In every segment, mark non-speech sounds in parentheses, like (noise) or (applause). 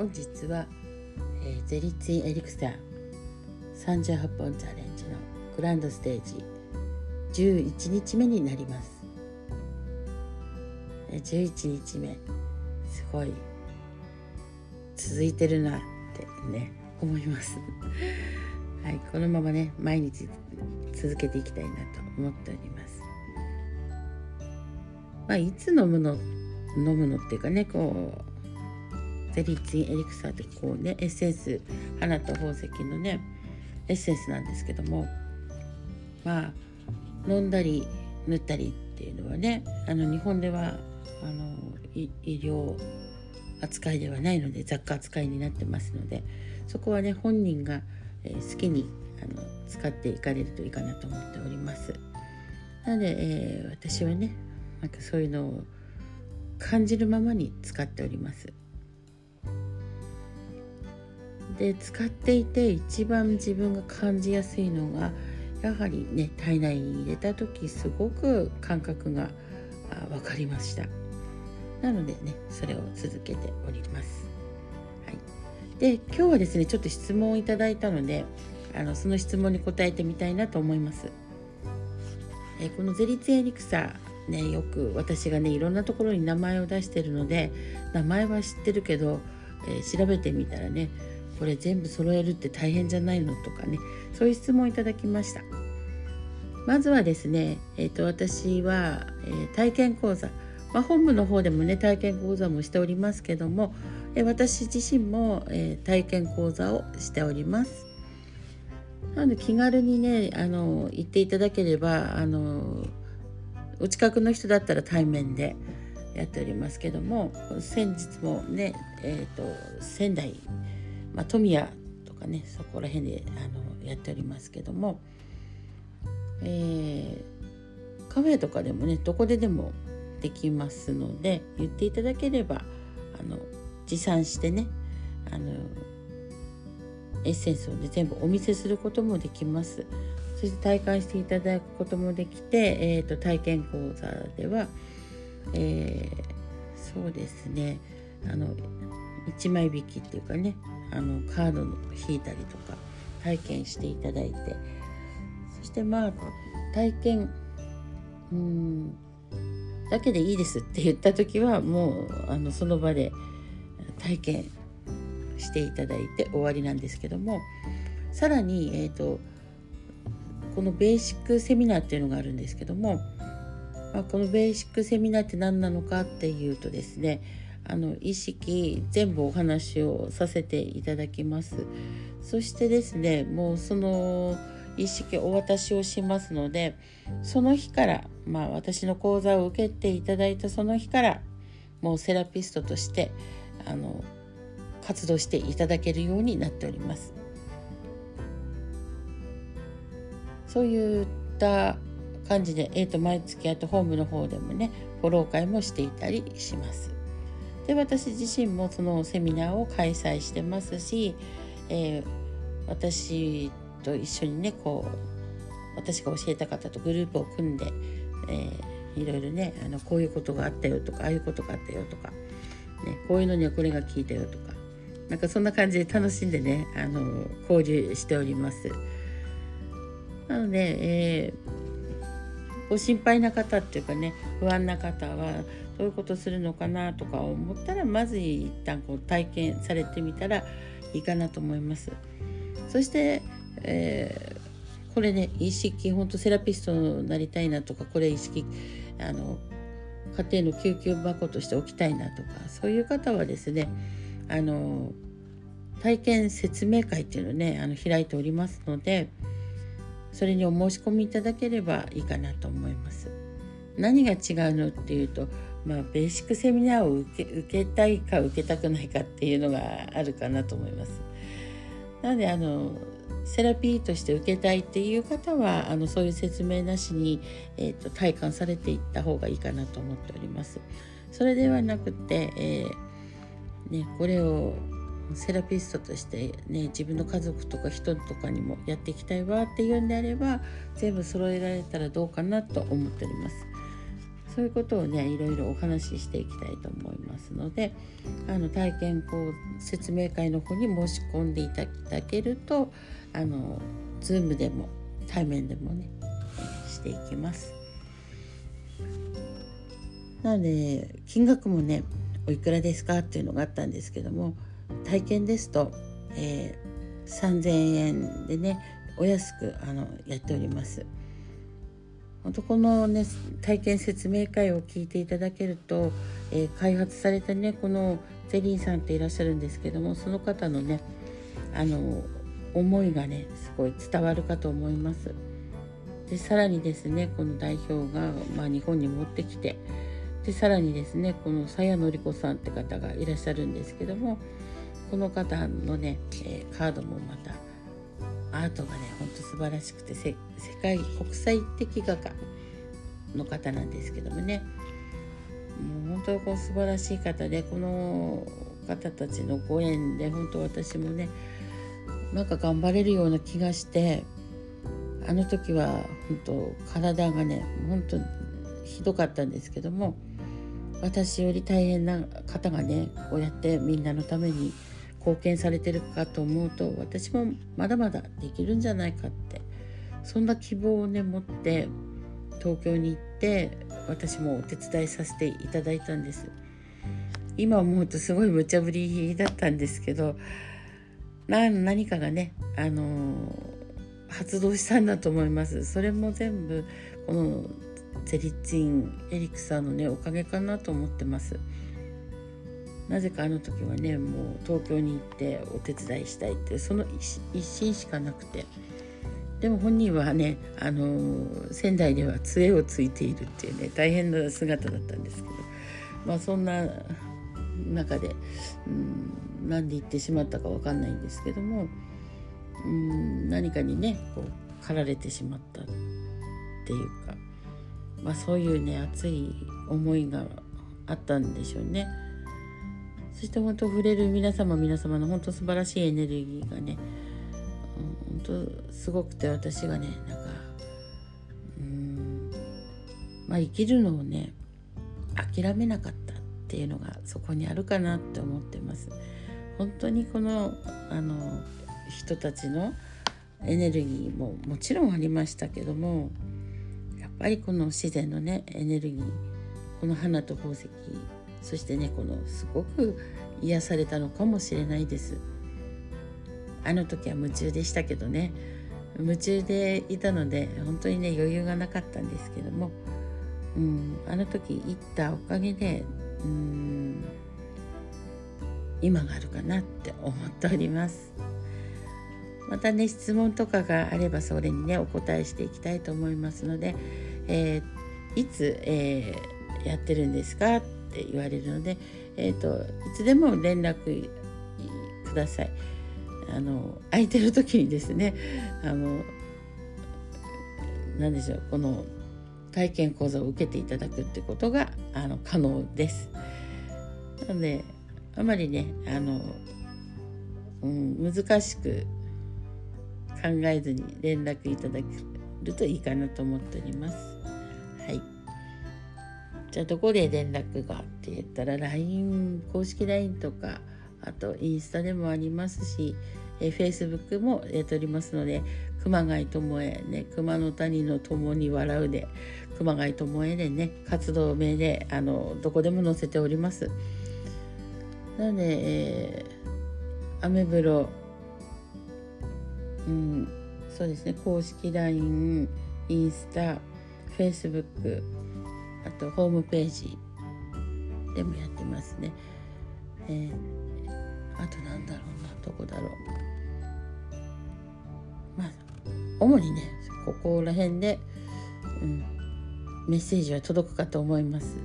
本日は、えー、ゼリツインエリクサー38本チャレンジのグランドステージ11日目になります。え11日目すごい続いてるなってね思います。(laughs) はいこのままね毎日続けていきたいなと思っております。まあいつ飲むの飲むのっていうかねこうゼリーツインエリクサーってこうねエッセンス花と宝石のねエッセンスなんですけどもまあ飲んだり塗ったりっていうのはねあの日本ではあの医療扱いではないので雑貨扱いになってますのでそこはね本人が、え、好きにあの使っていかれるといいかなと思っております。なので、えー、私はねなんかそういうのを感じるままに使っております。で使っていて一番自分が感じやすいのがやはりね体内に入れた時すごく感覚が分かりました。なのでねそれを続けております、はい、で今日はですねちょっと質問をいただいたのであのその質問に答えてみたいなと思います。えこのゼリツエリクサねよく私がねいろんなところに名前を出してるので名前は知ってるけど、えー、調べてみたらねこれ全部揃えるって大変じゃないのとかね。そういう質問をいただきました。まずはですね、えーと、私は、えー、体験講座、まあ、本部の方でもね体験講座もしておりますけども、えー、私自身も、えー、体験講座をしております。なので気軽にねあの行っていただければあのお近くの人だったら対面でやっておりますけども先日もね、えーと、仙台、まあ、富谷とかねそこら辺であのやっておりますけども、えー、カフェとかでもねどこででもできますので言っていただければあの持参してねあのエッセンスをね全部お見せすることもできます。そして体感していただくこともできて、えーと、体験講座では、えー、そうですねあの1枚引きっていうかねあのカードの引いたりとか体験していただいて。そしてまあ体験うんだけでいいですって言った時はもうあのその場で体験していただいて終わりなんですけどもさらに、えーと、このベーシックセミナーっていうのがあるんですけども、まあ、このベーシックセミナーって何なのかっていうとですねあの意識全部お話をさせていただきますそしてですねもうその意識お渡しをしますのでその日からまあ私の講座を受けていただいたその日からもうセラピストとしてあの活動していただけるようになっております。そういった感じで、えー、と毎月あとホームの方でもねフォロー会もしていたりします。で私自身もそのセミナーを開催してますし、えー、私と一緒にねこう私が教えた方とグループを組んで、えー、いろいろねあのこういうことがあったよとかああいうことがあったよとか、ね、こういうのにはこれが効いたよとかなんかそんな感じで楽しんでねあの交流しております。なので、えー、ご心配な方っていうかね不安な方はどういうことするのかなとか思ったらまず一旦こう体験されてみたらいいかなと思います。そして、えー、これね意識本当セラピストになりたいなとかこれ意識あの家庭の救急箱として置きたいなとかそういう方はですねあの体験説明会っていうのをねあの開いておりますのでそれにお申し込みいただければいいかなと思います。何が違うのっていうと、まあ、ベーシックセミナーを受け受けたいか受けたくないかっていうのがあるかなと思います。なのであのセラピーとして受けたいっていう方はあのそういう説明なしに、えーと、体感されていった方がいいかなと思っております。それではなくて、えー、ね、これをセラピストとして、ね、自分の家族とか人とかにもやっていきたいわっていうんであれば全部揃えられたらどうかなと思っております。そういうことをねいろいろお話ししていきたいと思いますのであの体験こう説明会の方に申し込んでいただけるとあの Zoom でも対面でもねしていきます。なので金額もねおいくらですかっていうのがあったんですけども体験ですと、えー、3,000円でねお安くあのやっております。本当このね体験説明会を聞いていただけると、えー、開発されたねこのゼリーさんっていらっしゃるんですけどもその方のねあの思いがねすごい伝わるかと思います。でさらにですねこの代表が、まあ、日本に持ってきてでさらにですねこの鞘典子さんって方がいらっしゃるんですけどもこの方のね、えー、カードもまたアートがねほんと素晴らしくて世界国際的画家の方なんですけどもね。もう本当にこう素晴らしい方でこの方たちのご縁で本当私もねなんか頑張れるような気がしてあの時は本当体がね本当ひどかったんですけども私より大変な方がねこうやってみんなのために貢献されてるかと思うと私もまだまだできるんじゃないかってそんな希望をね持って東京に行って私もお手伝いさせていただいたんです。今思うとすごい無茶ぶりだったんですけど何かがね、あのー、発動したんだと思います。それも全部このゼリッチンエリクサーのねおかげかなと思ってます。なぜかあの時はねもう東京に行ってお手伝いしたいってその一心しかなくて。でも本人はねあの仙台では杖をついているっていうね大変な姿だったんですけどまあそんな中で、うん、何で行ってしまったか分かんないんですけども、うん、何かにねこう駆られてしまったっていうか、まあ、そういうね熱い思いがあったんでしょうね。そして本当触れる皆様皆様の本当素晴らしいエネルギーがね、本当すごくて私がねなんかうんまあ生きるのをね諦めなかったっていうのがそこにあるかなって思ってます。本当にこのあの人たちのエネルギーももちろんありましたけどもやっぱりこの自然のねエネルギーこの花と宝石そしてねこのすごく癒されたのかもしれないですあの時は夢中でしたけどね。夢中でいたので本当にね余裕がなかったんですけども、うん、あの時行ったおかげで、うん、今があるかなって思っております。またね質問とかがあればそれにねお答えしていきたいと思いますので、えー、いつ、えー、やってるんですかって言われるので、えーと、いつでも連絡ください。あの空いてる時にですねあの何でしょうこの体験講座を受けていただくってことがあの可能です。なのであまりねあの、うん、難しく考えずに連絡いただけるといいかなと思っております。はい。じゃあどこで連絡がって言ったら LINE 公式 LINE とかあとインスタでもありますし、え Facebook もやっておりますので熊谷智恵ね熊の谷の共に笑うで熊谷智恵でね活動名であのどこでも載せておりますなので、えー、アメブロうんそうですね公式 LINE インスタ Facebook あとホームページでもやってますね。えー、あとなんだろうなどこだろう。まあ主にねここら辺で、うん、メッセージは届くかと思います。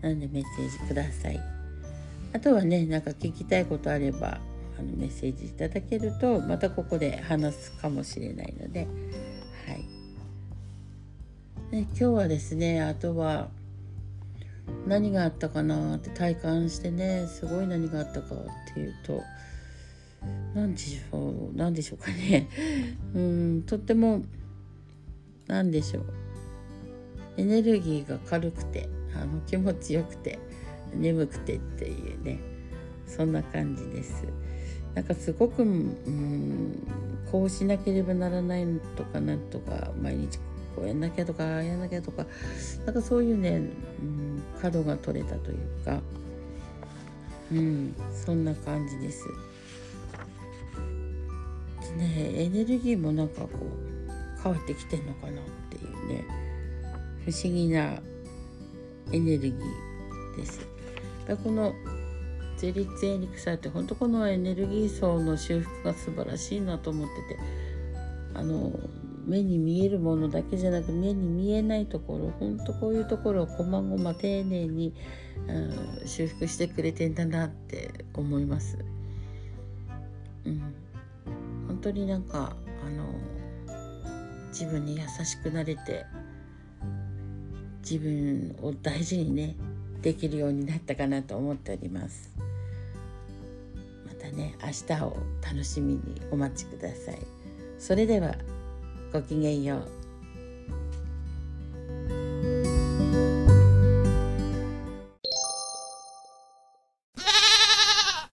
なのでメッセージください。あとはねなんか聞きたいことあればあのメッセージいただけるとまたここで話すかもしれないのではい。今日はですねあとは何があったかなって体感してねすごい何があったかっていうと何でしょう何でしょうかね (laughs) うんとっても何でしょうエネルギーが軽くてあの気持ちよくて眠くてっていうねそんな感じです。なんかすごく、うん、こうしなければならないとかなんとか毎日こうやんなきゃとかやんなきゃとかなんかそういうね、うん、角が取れたというか、うん、そんな感じです。でねエネルギーもなんかこう変わってきてんのかなっていうね不思議なエネルギーです。このゼリツエニクサって本当このエネルギー層の修復が素晴らしいなと思っててあの目に見えるものだけじゃなく目に見えないところ本当こういうところをこまごま丁寧に、うん、修復してくれてんだなって思います。うん、本当になんかあの自分に優しくなれて自分を大事にねできるようになったかなと思っております。またね明日を楽しみにお待ちください。それでは。ごきげんよう。